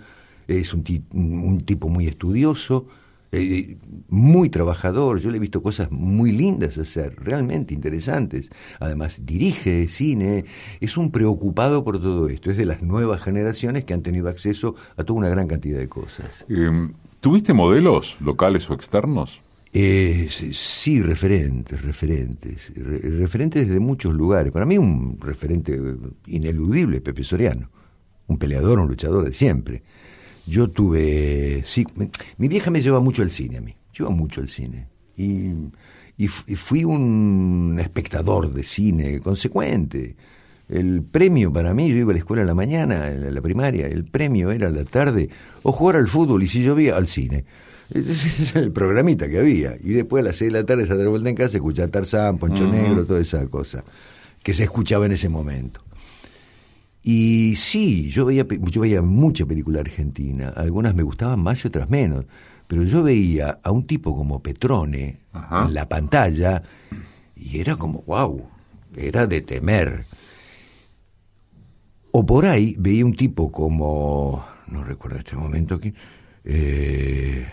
Es un, un tipo muy estudioso, eh, muy trabajador. Yo le he visto cosas muy lindas hacer, realmente interesantes. Además, dirige cine. Es un preocupado por todo esto. Es de las nuevas generaciones que han tenido acceso a toda una gran cantidad de cosas. Eh, ¿Tuviste modelos locales o externos? Eh, sí, referentes, referentes, re- referentes de muchos lugares. Para mí un referente eh, ineludible, Pepe Soriano, un peleador, un luchador de siempre. Yo tuve, sí, me- mi vieja me lleva mucho al cine a mí, lleva mucho al cine. Y, y y fui un espectador de cine consecuente. El premio para mí, yo iba a la escuela en la mañana, en la primaria, el premio era a la tarde, o jugar al fútbol, y si llovía, al cine. Ese [LAUGHS] es el programita que había. Y después a las seis de la tarde, se de vuelta en casa, escuchar Tarzán, Poncho Negro, toda esa cosa que se escuchaba en ese momento. Y sí, yo veía, yo veía mucha película argentina, algunas me gustaban más y otras menos, pero yo veía a un tipo como Petrone Ajá. en la pantalla y era como, wow, era de temer. O por ahí veía un tipo como, no recuerdo este momento aquí, eh,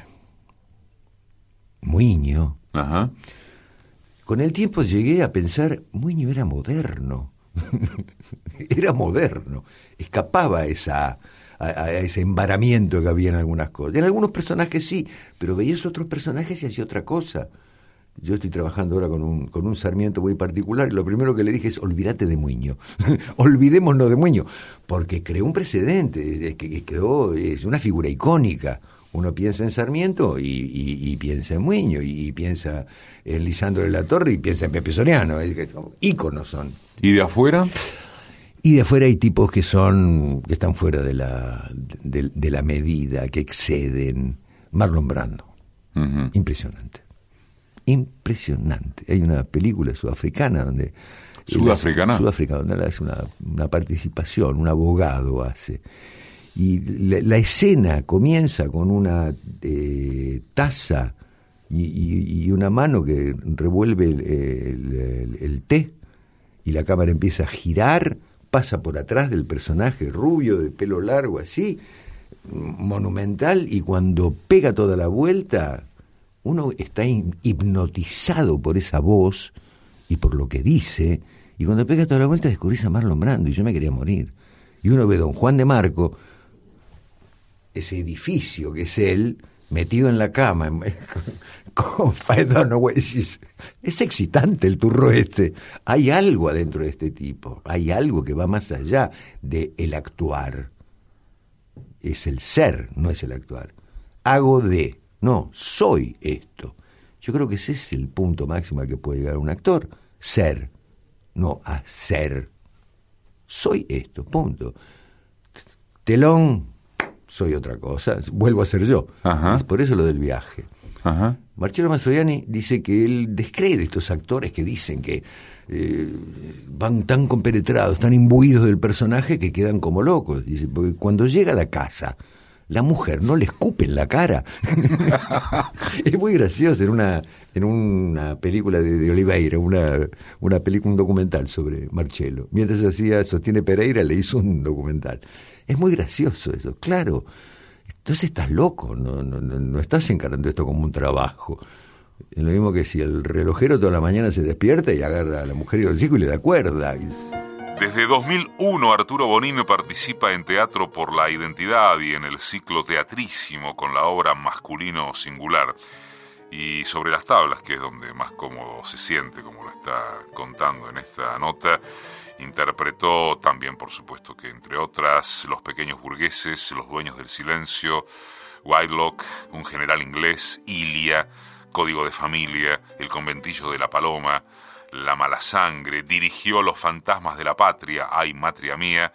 Muiño. Ajá. Con el tiempo llegué a pensar, Muiño era moderno. [LAUGHS] era moderno. Escapaba a esa, ese embaramiento que había en algunas cosas. En algunos personajes sí, pero veías otros personajes y hacía otra cosa. Yo estoy trabajando ahora con un, con un Sarmiento muy particular y lo primero que le dije es olvídate de Muño, [LAUGHS] olvidémonos de Muño, porque creó un precedente, que, quedó, es una figura icónica. Uno piensa en Sarmiento y, piensa en Muño, y, piensa en Lisandro de la Torre y piensa en Pepe Soriano, íconos son. ¿Y de afuera? Y de afuera hay tipos que son, que están fuera de la, de, la medida, que exceden. Marlon Brando. Impresionante impresionante. Hay una película sudafricana donde... ¿Sudafricana? Sudafricana, donde hace una, una, participación, un abogado hace. Y la, escena comienza con una eh, taza y, una mano que revuelve el, té y la cámara empieza a girar, pasa por atrás del personaje rubio, de pelo largo así, monumental, y cuando pega toda la vuelta, uno está hipnotizado por esa voz y por lo que dice, y cuando pega toda la vuelta descubrís a Marlon Brando y yo me quería morir. Y uno ve a Don Juan de Marco, ese edificio que es él, metido en la cama [LAUGHS] con es, es excitante el turro este. Hay algo adentro de este tipo, hay algo que va más allá de el actuar. Es el ser, no es el actuar. Hago de. No, soy esto. Yo creo que ese es el punto máximo al que puede llegar un actor. Ser, no hacer. Soy esto, punto. Telón, soy otra cosa, vuelvo a ser yo. por eso lo del viaje. Marcello Mastroianni dice que él descree de estos actores que dicen que eh, van tan compenetrados, tan imbuidos del personaje que quedan como locos. Dice, porque cuando llega a la casa, la mujer no le escupe en la cara. [LAUGHS] [LAUGHS] es muy gracioso en una, en una película de, Oliveira, una, una película, un documental sobre Marcello. Mientras hacía Sostiene Pereira, le hizo un documental. Es muy gracioso eso, claro. Entonces estás loco, no, no, no estás encarando esto como un trabajo. Es lo mismo que si el relojero toda la mañana se despierta y agarra a la mujer y los hijos y le da cuerda. Desde 2001 Arturo Bonini participa en Teatro por la Identidad y en el ciclo teatrísimo con la obra Masculino Singular. Y sobre las tablas, que es donde más cómodo se siente, como lo está contando en esta nota, interpretó también, por supuesto, que entre otras, Los Pequeños Burgueses, Los Dueños del Silencio, Whitelock, Un General Inglés, Ilia, Código de Familia, El Conventillo de la Paloma, la Mala Sangre, dirigió Los Fantasmas de la Patria, Ay Matria Mía,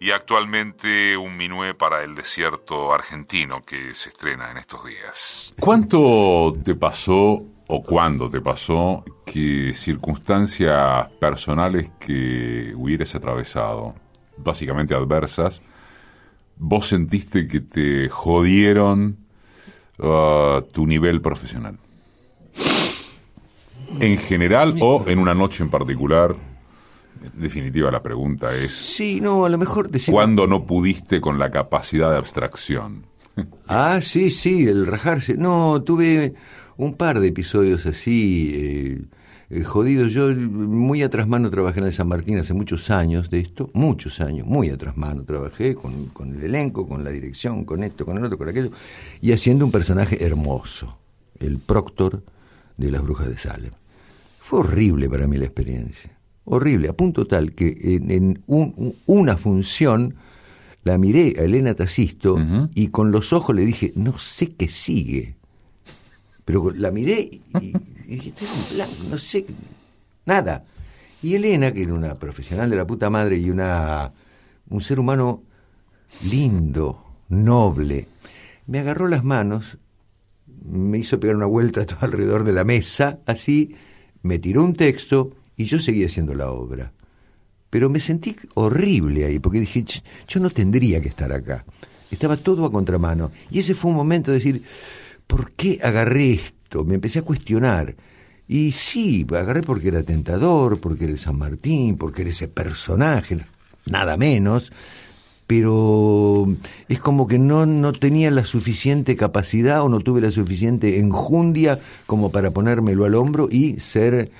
y actualmente un minué para el desierto argentino que se estrena en estos días. ¿Cuánto te pasó o cuándo te pasó que circunstancias personales que hubieras atravesado, básicamente adversas, vos sentiste que te jodieron uh, tu nivel profesional? en general o en una noche en particular? En definitiva, la pregunta es. Sí, no, a lo mejor. ¿Cuándo no pudiste con la capacidad de abstracción? ah, sí, sí, el rajarse. No, tuve un par de episodios así, eh, eh, jodidos. Yo muy atrás mano trabajé en el San Martín hace muchos años de esto, muchos años, muy atrás mano trabajé con, con el elenco, con la dirección, con esto, con el otro, con aquello, y haciendo un personaje hermoso, el Proctor de las Brujas de Salem. Fue horrible para mí la experiencia, horrible, a punto tal que en, una función la miré a Elena Tacisto y con los ojos le dije, no sé qué sigue. Pero la miré y, dije, no sé, nada. Y Elena, que era una profesional de la puta madre y una un ser humano lindo, noble, me agarró las manos, me hizo pegar una vuelta todo alrededor de la mesa, así, me tiró un texto y yo seguía haciendo la obra. Pero me sentí horrible ahí, porque dije, yo no tendría que estar acá. Estaba todo a contramano. Y ese fue un momento de decir, ¿por qué agarré esto? Me empecé a cuestionar. Y sí, agarré porque era tentador, porque era San Martín, porque era ese personaje, nada menos pero es como que no, no tenía la suficiente capacidad o no tuve la suficiente enjundia como para ponérmelo al hombro y ser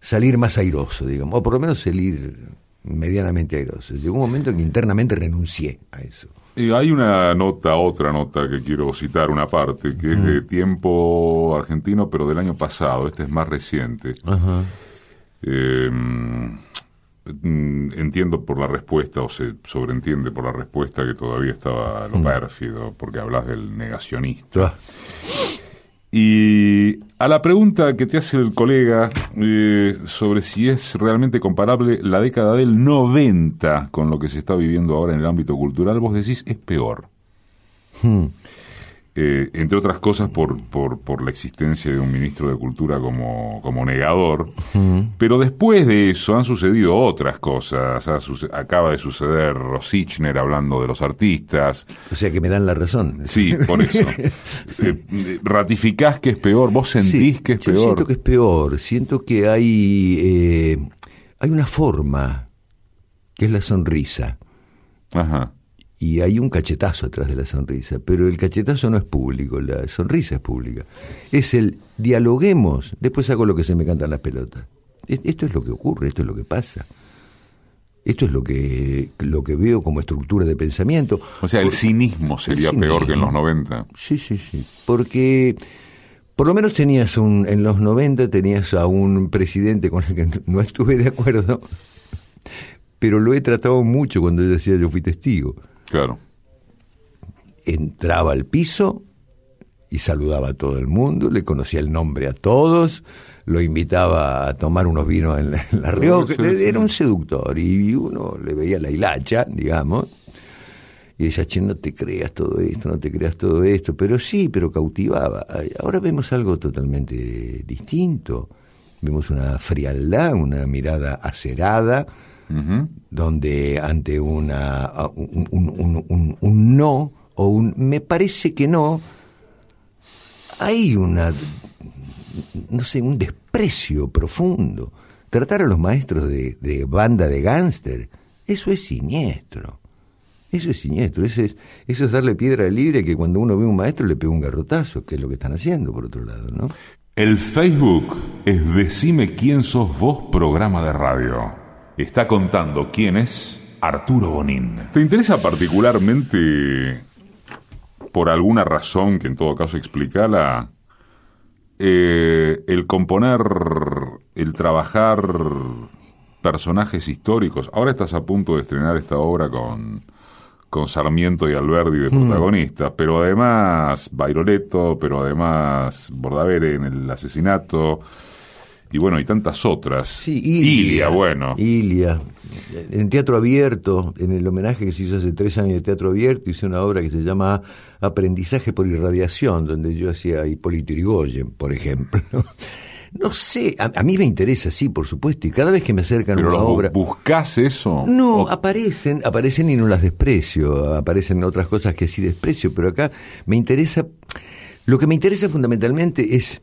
salir más airoso, digamos, o por lo menos salir medianamente airoso. Llegó un momento en que internamente renuncié a eso. Y hay una nota, otra nota que quiero citar, una parte, que es de tiempo argentino, pero del año pasado. Este es más reciente. Ajá. Eh, mm, entiendo por la respuesta, o se sobreentiende por la respuesta que todavía estaba lo pérfido, porque hablas del negacionista. Y a la pregunta que te hace el colega eh, sobre si es realmente comparable la década del 90 con lo que se está viviendo ahora en el ámbito cultural, vos decís es peor. hmm. Eh, entre otras cosas por, por, por la existencia de un ministro de Cultura como, como negador. Pero después de eso han sucedido otras cosas. Ha acaba de suceder Rosichner hablando de los artistas. O sea que me dan la razón. Sí, por eso. [LAUGHS] Eh, eh, ¿Ratificás que es peor? ¿Vos sentís Sí, que es yo peor? Siento que es peor. Siento que hay, eh, hay una forma, que es la sonrisa. Ajá. Y hay un cachetazo atrás de la sonrisa, pero el cachetazo no es público, la sonrisa es pública. Es el dialoguemos, después hago lo que se me cantan las pelotas. Es- Esto es lo que ocurre, esto es lo que pasa. Esto es lo que, lo que veo como estructura de pensamiento. O sea, el cinismo sería El peor que en los cinismo. 90. Sí, sí, sí. Porque por lo menos tenías un, en los 90 tenías a un presidente con el que no estuve de acuerdo, pero lo he tratado mucho cuando yo decía yo fui testigo. Claro. Entraba al piso y saludaba a todo el mundo, le conocía el nombre a todos, lo invitaba a tomar unos vinos en la, en la Rioja, era un seductor y uno le veía la hilacha, digamos, y decía, che, no te creas todo esto, no te creas todo esto, pero sí, pero cautivaba. Ahora vemos algo totalmente distinto, vemos una frialdad, una mirada acerada, Donde ante una a- un, un- un- un- un no o un me parece que no hay una no sé un desprecio profundo. Tratar a los maestros de, de banda de gángster eso es siniestro. Eso es siniestro. Eso es eso es darle piedra libre que cuando uno ve a un maestro le pega un garrotazo que es lo que están haciendo por otro lado no El Facebook es Decime quién sos vos, programa de radio. Está contando quién es Arturo Bonín. ¿Te interesa particularmente, por alguna razón que en todo caso explicarla, eh, el componer, el trabajar personajes históricos? Ahora estás a punto de estrenar esta obra con, con Sarmiento y Alberdi de protagonistas, pero además Bairoleto, pero además Bordavere en el asesinato, y bueno, y tantas otras. Sí, Ilia, bueno. Ilia. En teatro abierto, en el homenaje que se hizo hace tres años de teatro abierto, hice una obra que se llama Aprendizaje por Irradiación, donde yo hacía a Hipólito Yrigoyen, por ejemplo. [LAUGHS] No sé, a, a mí me interesa, sí, por supuesto, y cada vez que me acercan pero una obra... ¿buscás eso? No, O- aparecen, aparecen y no las desprecio, aparecen otras cosas que sí desprecio, pero acá me interesa, lo que me interesa fundamentalmente es,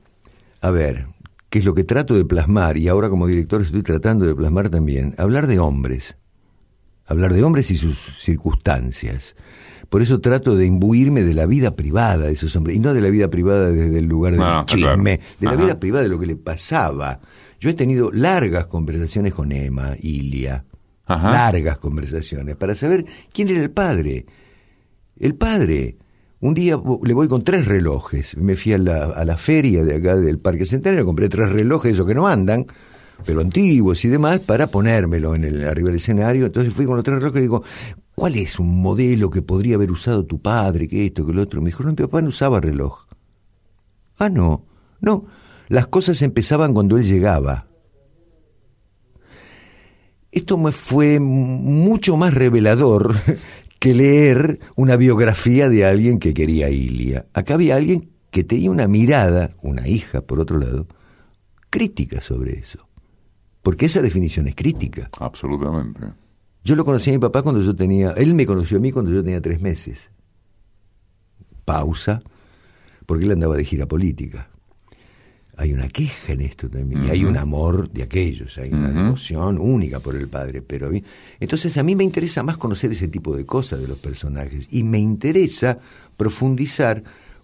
a ver, qué es lo que trato de plasmar, y ahora como director estoy tratando de plasmar también, hablar de hombres, hablar de hombres y sus circunstancias. Por eso trato de imbuirme de la vida privada de esos hombres, y no de la vida privada desde el lugar del No, chisme, claro. de la Ajá. vida privada de lo que le pasaba. Yo he tenido largas conversaciones con Emma, Ilia, Ajá. largas conversaciones, para saber quién era el padre. El padre. Un día le voy con tres relojes. Me fui a la, a la feria de acá del Parque Centenario, compré tres relojes, esos que no andan, pero antiguos y demás, para ponérmelo en el, arriba del escenario. Entonces fui con los tres relojes y digo, ¿cuál es un modelo que podría haber usado tu padre, que esto, que lo otro? Me dijo, no, mi papá no usaba reloj. Ah, no, no. Las cosas empezaban cuando él llegaba. Esto me fue mucho más revelador que leer una biografía de alguien que quería a Ilia. Acá había alguien que tenía una mirada, una hija por otro lado, crítica sobre eso. Porque esa definición es crítica. Absolutamente. Yo lo conocí a mi papá cuando yo tenía, él me conoció a mí cuando yo tenía tres meses. Pausa, porque él andaba de gira política. Hay una queja en esto también, y hay un amor de aquellos, hay una Ujú. devoción única por el padre. Pero entonces a mí me interesa más conocer ese tipo de cosas de los personajes, y me interesa profundizar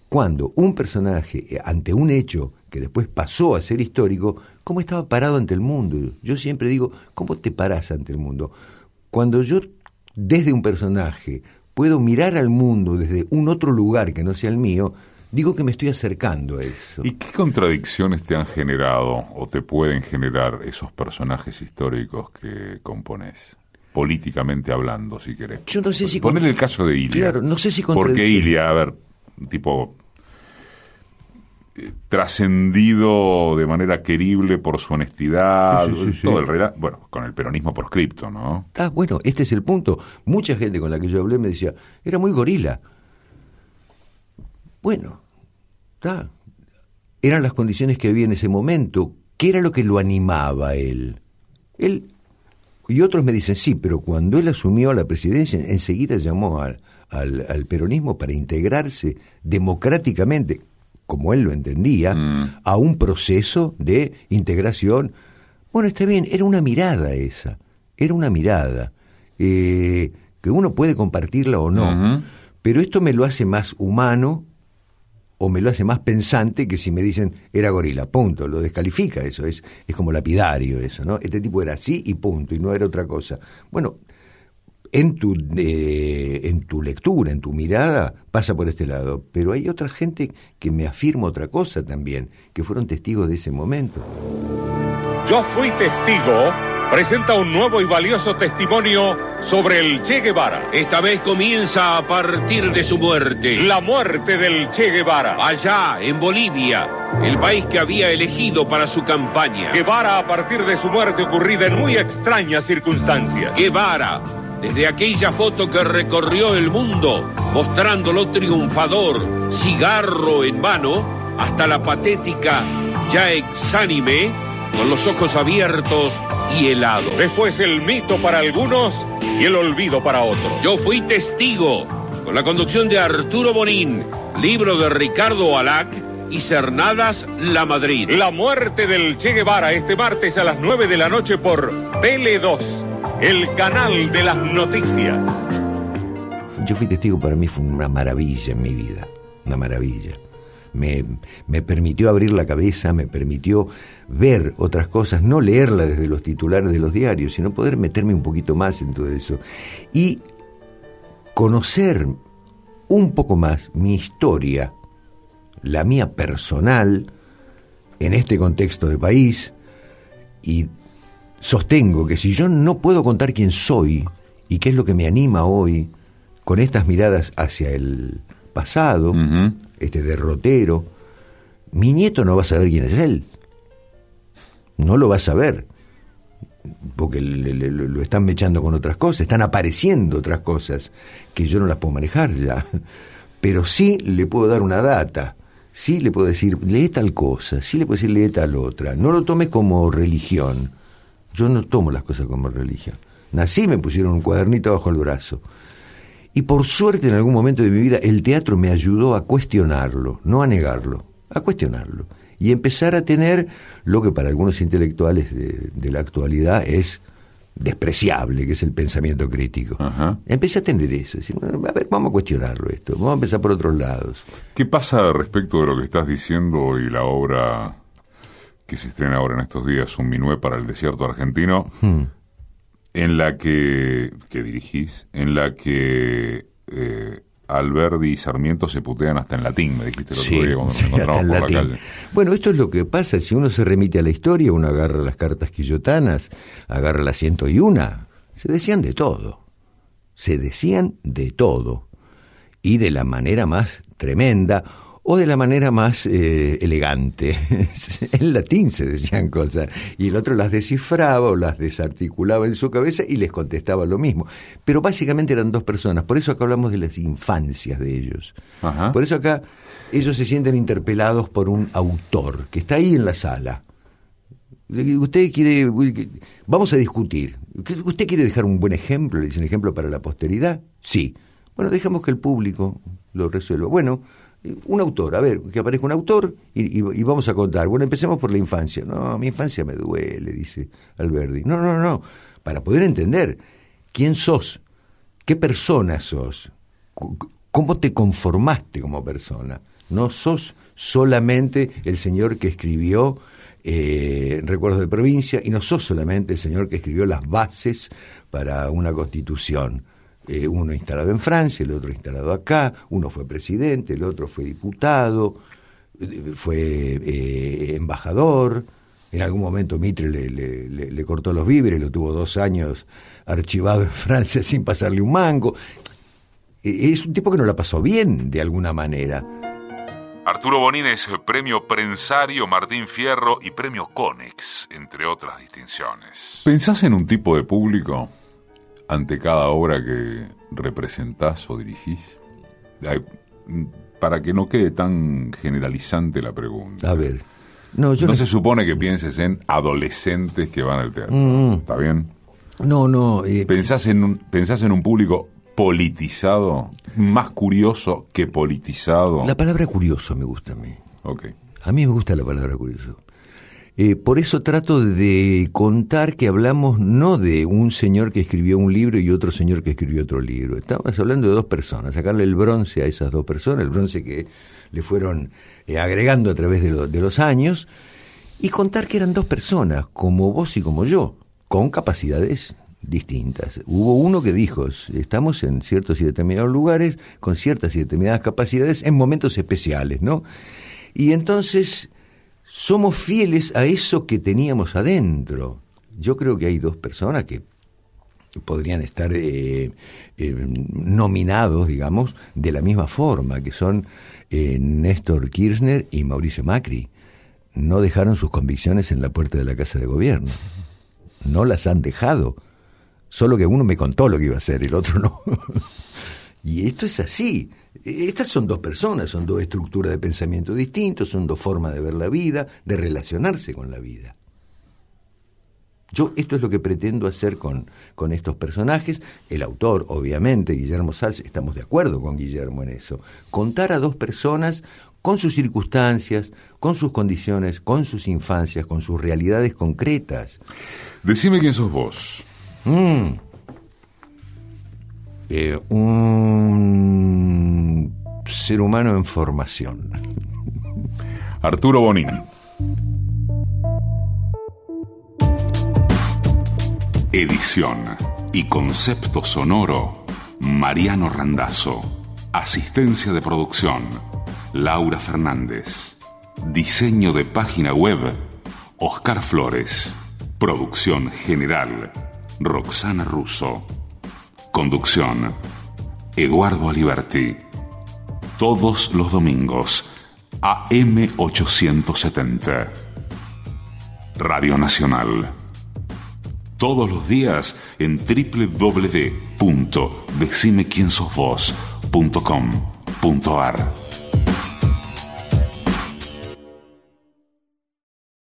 cuando un personaje, eh, ante un hecho que después pasó a ser histórico, cómo estaba parado ante el mundo. Yo siempre digo, ¿cómo te parás ante el mundo? Cuando yo, desde un personaje, puedo mirar al mundo desde un otro lugar que no sea el mío, digo que me estoy acercando a eso. ¿Y qué contradicciones te han generado o te pueden generar esos personajes históricos que compones? Políticamente hablando, si querés. Yo no sé si... Poner el caso de Ilia. Claro, no sé si Porque Ilia, a ver, tipo eh, trascendido de manera querible por su honestidad, todo el relato, bueno, con el peronismo por cripto, ¿no? Ah, bueno, este es el punto. Mucha gente con la que yo hablé me decía, era muy gorila. Bueno, Eran las condiciones que había en ese momento. ¿Qué era lo que lo animaba a él? Él y otros me dicen, sí, pero cuando él asumió la presidencia, enseguida llamó al, al peronismo para integrarse democráticamente como él lo entendía, mm. a un proceso de integración. Bueno, está bien, era una mirada esa, era una mirada, eh, que uno puede compartirla o no, pero esto me lo hace más humano o me lo hace más pensante que si me dicen era gorila, punto, lo descalifica eso, es, es como lapidario eso, ¿no? Este tipo era así y punto, y no era otra cosa. Bueno, en tu, eh, en tu lectura, en tu mirada, pasa por este lado. Pero hay otra gente que me afirma otra cosa también, que fueron testigos de ese momento. Yo fui testigo presenta un nuevo y valioso testimonio sobre el Che Guevara. Esta vez comienza a partir de su muerte. La muerte del Che Guevara. Allá, en Bolivia, el país que había elegido para su campaña. Guevara a partir de su muerte ocurrida en muy extrañas circunstancias. Guevara desde aquella foto que recorrió el mundo, mostrándolo triunfador, cigarro en mano, hasta la patética, ya exánime, con los ojos abiertos y helados. Después el mito para algunos y el olvido para otros. Yo fui testigo, con la conducción de Arturo Bonín, libro de Ricardo Alac y Cernadas La Madrid. La muerte del Che Guevara este martes a las 9 de la noche por Tele 2 el canal de las noticias. Yo fui testigo, para mí fue una maravilla en mi vida, una maravilla. Me, me, permitió abrir la cabeza, me permitió ver otras cosas, no leerla desde los titulares de los diarios, sino poder meterme un poquito más en todo eso. Y conocer un poco más mi historia, la mía personal, en este contexto de país, y sostengo que si yo no puedo contar quién soy y qué es lo que me anima hoy con estas miradas hacia el pasado, este derrotero, mi nieto no va a saber quién es él. No lo va a saber. Porque lo están mechando con otras cosas, están apareciendo otras cosas que yo no las puedo manejar ya. Pero sí le puedo dar una data, sí le puedo decir, lee tal cosa, sí le puedo decir, lee tal otra. No lo tome como religión yo no tomo las cosas como religión. Nací, me pusieron un cuadernito bajo el brazo. Y por suerte en algún momento de mi vida el teatro me ayudó a cuestionarlo, no a negarlo, a cuestionarlo. Y empezar a tener lo que para algunos intelectuales de, la actualidad es despreciable, que es el pensamiento crítico. Empecé a tener eso, decir, a ver, vamos a cuestionarlo esto, vamos a empezar por otros lados. ¿Qué pasa respecto de lo que estás diciendo y la obra que se estrena ahora en estos días, un minué para el desierto argentino, hmm. En la que, que dirigís, en la que eh, Alberdi y Sarmiento se putean hasta en latín, me dijiste el otro día cuando nos encontramos por la calle. Bueno, esto es lo que pasa, si uno se remite a la historia, uno agarra las cartas quillotanas, agarra y una, se decían de todo, se decían de todo, y de la manera más tremenda, o de la manera más eh, elegante. [LAUGHS] en latín se decían cosas, y el otro las descifraba o las desarticulaba en su cabeza y les contestaba lo mismo. Pero básicamente eran dos personas, por eso acá hablamos de las infancias de ellos. Por eso acá ellos se sienten interpelados por un autor que está ahí en la sala. Usted quiere, vamos a discutir. ¿Usted quiere dejar un buen ejemplo, le un ejemplo para la posteridad? Sí. Bueno, dejamos que el público lo resuelva. Bueno, un autor, a ver, que aparezca un autor y, vamos a contar. Bueno, empecemos por la infancia. No, mi infancia me duele, dice Alberdi. No, no, no. Para poder entender quién sos, qué persona sos, cómo te conformaste como persona. No sos solamente el señor que escribió eh, Recuerdos de Provincia y no sos solamente el señor que escribió las bases para una constitución eh, uno instalado en Francia, el otro instalado acá, uno fue presidente, el otro fue diputado, eh, fue eh, embajador, en algún momento Mitre le, le, cortó los víveres, lo tuvo dos años archivado en [LAUGHS] Francia sin pasarle un mango. Es un tipo que no la pasó bien, de alguna manera. Arturo Bonín es premio Prensario Martín Fierro y premio Conex, entre otras distinciones. ¿Pensás en un tipo de público ante cada obra que representás o dirigís? Para que no quede tan generalizante la pregunta. A ver. No, yo no, se supone que pienses en adolescentes que van al teatro. Mm, mm. ¿Está bien? No, no. Eh, ¿Pensás, en un, ¿Pensás en un público politizado? ¿Más curioso que politizado? La palabra curioso me gusta a mí. Ok. A mí me gusta la palabra curioso. Eh, por eso trato de contar que hablamos no de un señor que escribió un libro y otro señor que escribió otro libro. Estamos hablando de dos personas, sacarle el bronce a esas dos personas, el bronce que le fueron eh, agregando a través de, de los años, y contar que eran dos personas, como vos y como yo, con capacidades distintas. Hubo uno que dijo, estamos en ciertos y determinados lugares, con ciertas y determinadas capacidades, en momentos especiales, ¿no? Y entonces somos fieles a eso que teníamos adentro. Yo creo que hay dos personas que podrían estar eh, eh, nominados, digamos, de la misma forma, que son eh, Néstor Kirchner y Mauricio Macri. No dejaron sus convicciones en la puerta de la Casa de Gobierno. No las han dejado. Solo que uno me contó lo que iba a hacer, el otro no. [LAUGHS] y esto es así. Estas son dos personas, son dos estructuras de pensamiento distintos, son dos formas de ver la vida, de relacionarse con la vida. Yo esto es lo que pretendo hacer con, con estos personajes. El autor, obviamente, Guillermo Salz, estamos de acuerdo con Guillermo en eso. Contar a dos personas con sus circunstancias, con sus condiciones, con sus infancias, con sus realidades concretas. Decime quién sos vos. Mm. Eh, un ser humano en formación. Arturo Bonín. Edición y concepto sonoro, Mariano Randazzo. Asistencia de producción, Laura Fernández. Diseño de página web, Oscar Flores. Producción general, Roxana Russo. Conducción, Eduardo Aliberti. Todos los domingos, AM870. Radio Nacional todos los días en www.decimequiensosvos.com.ar.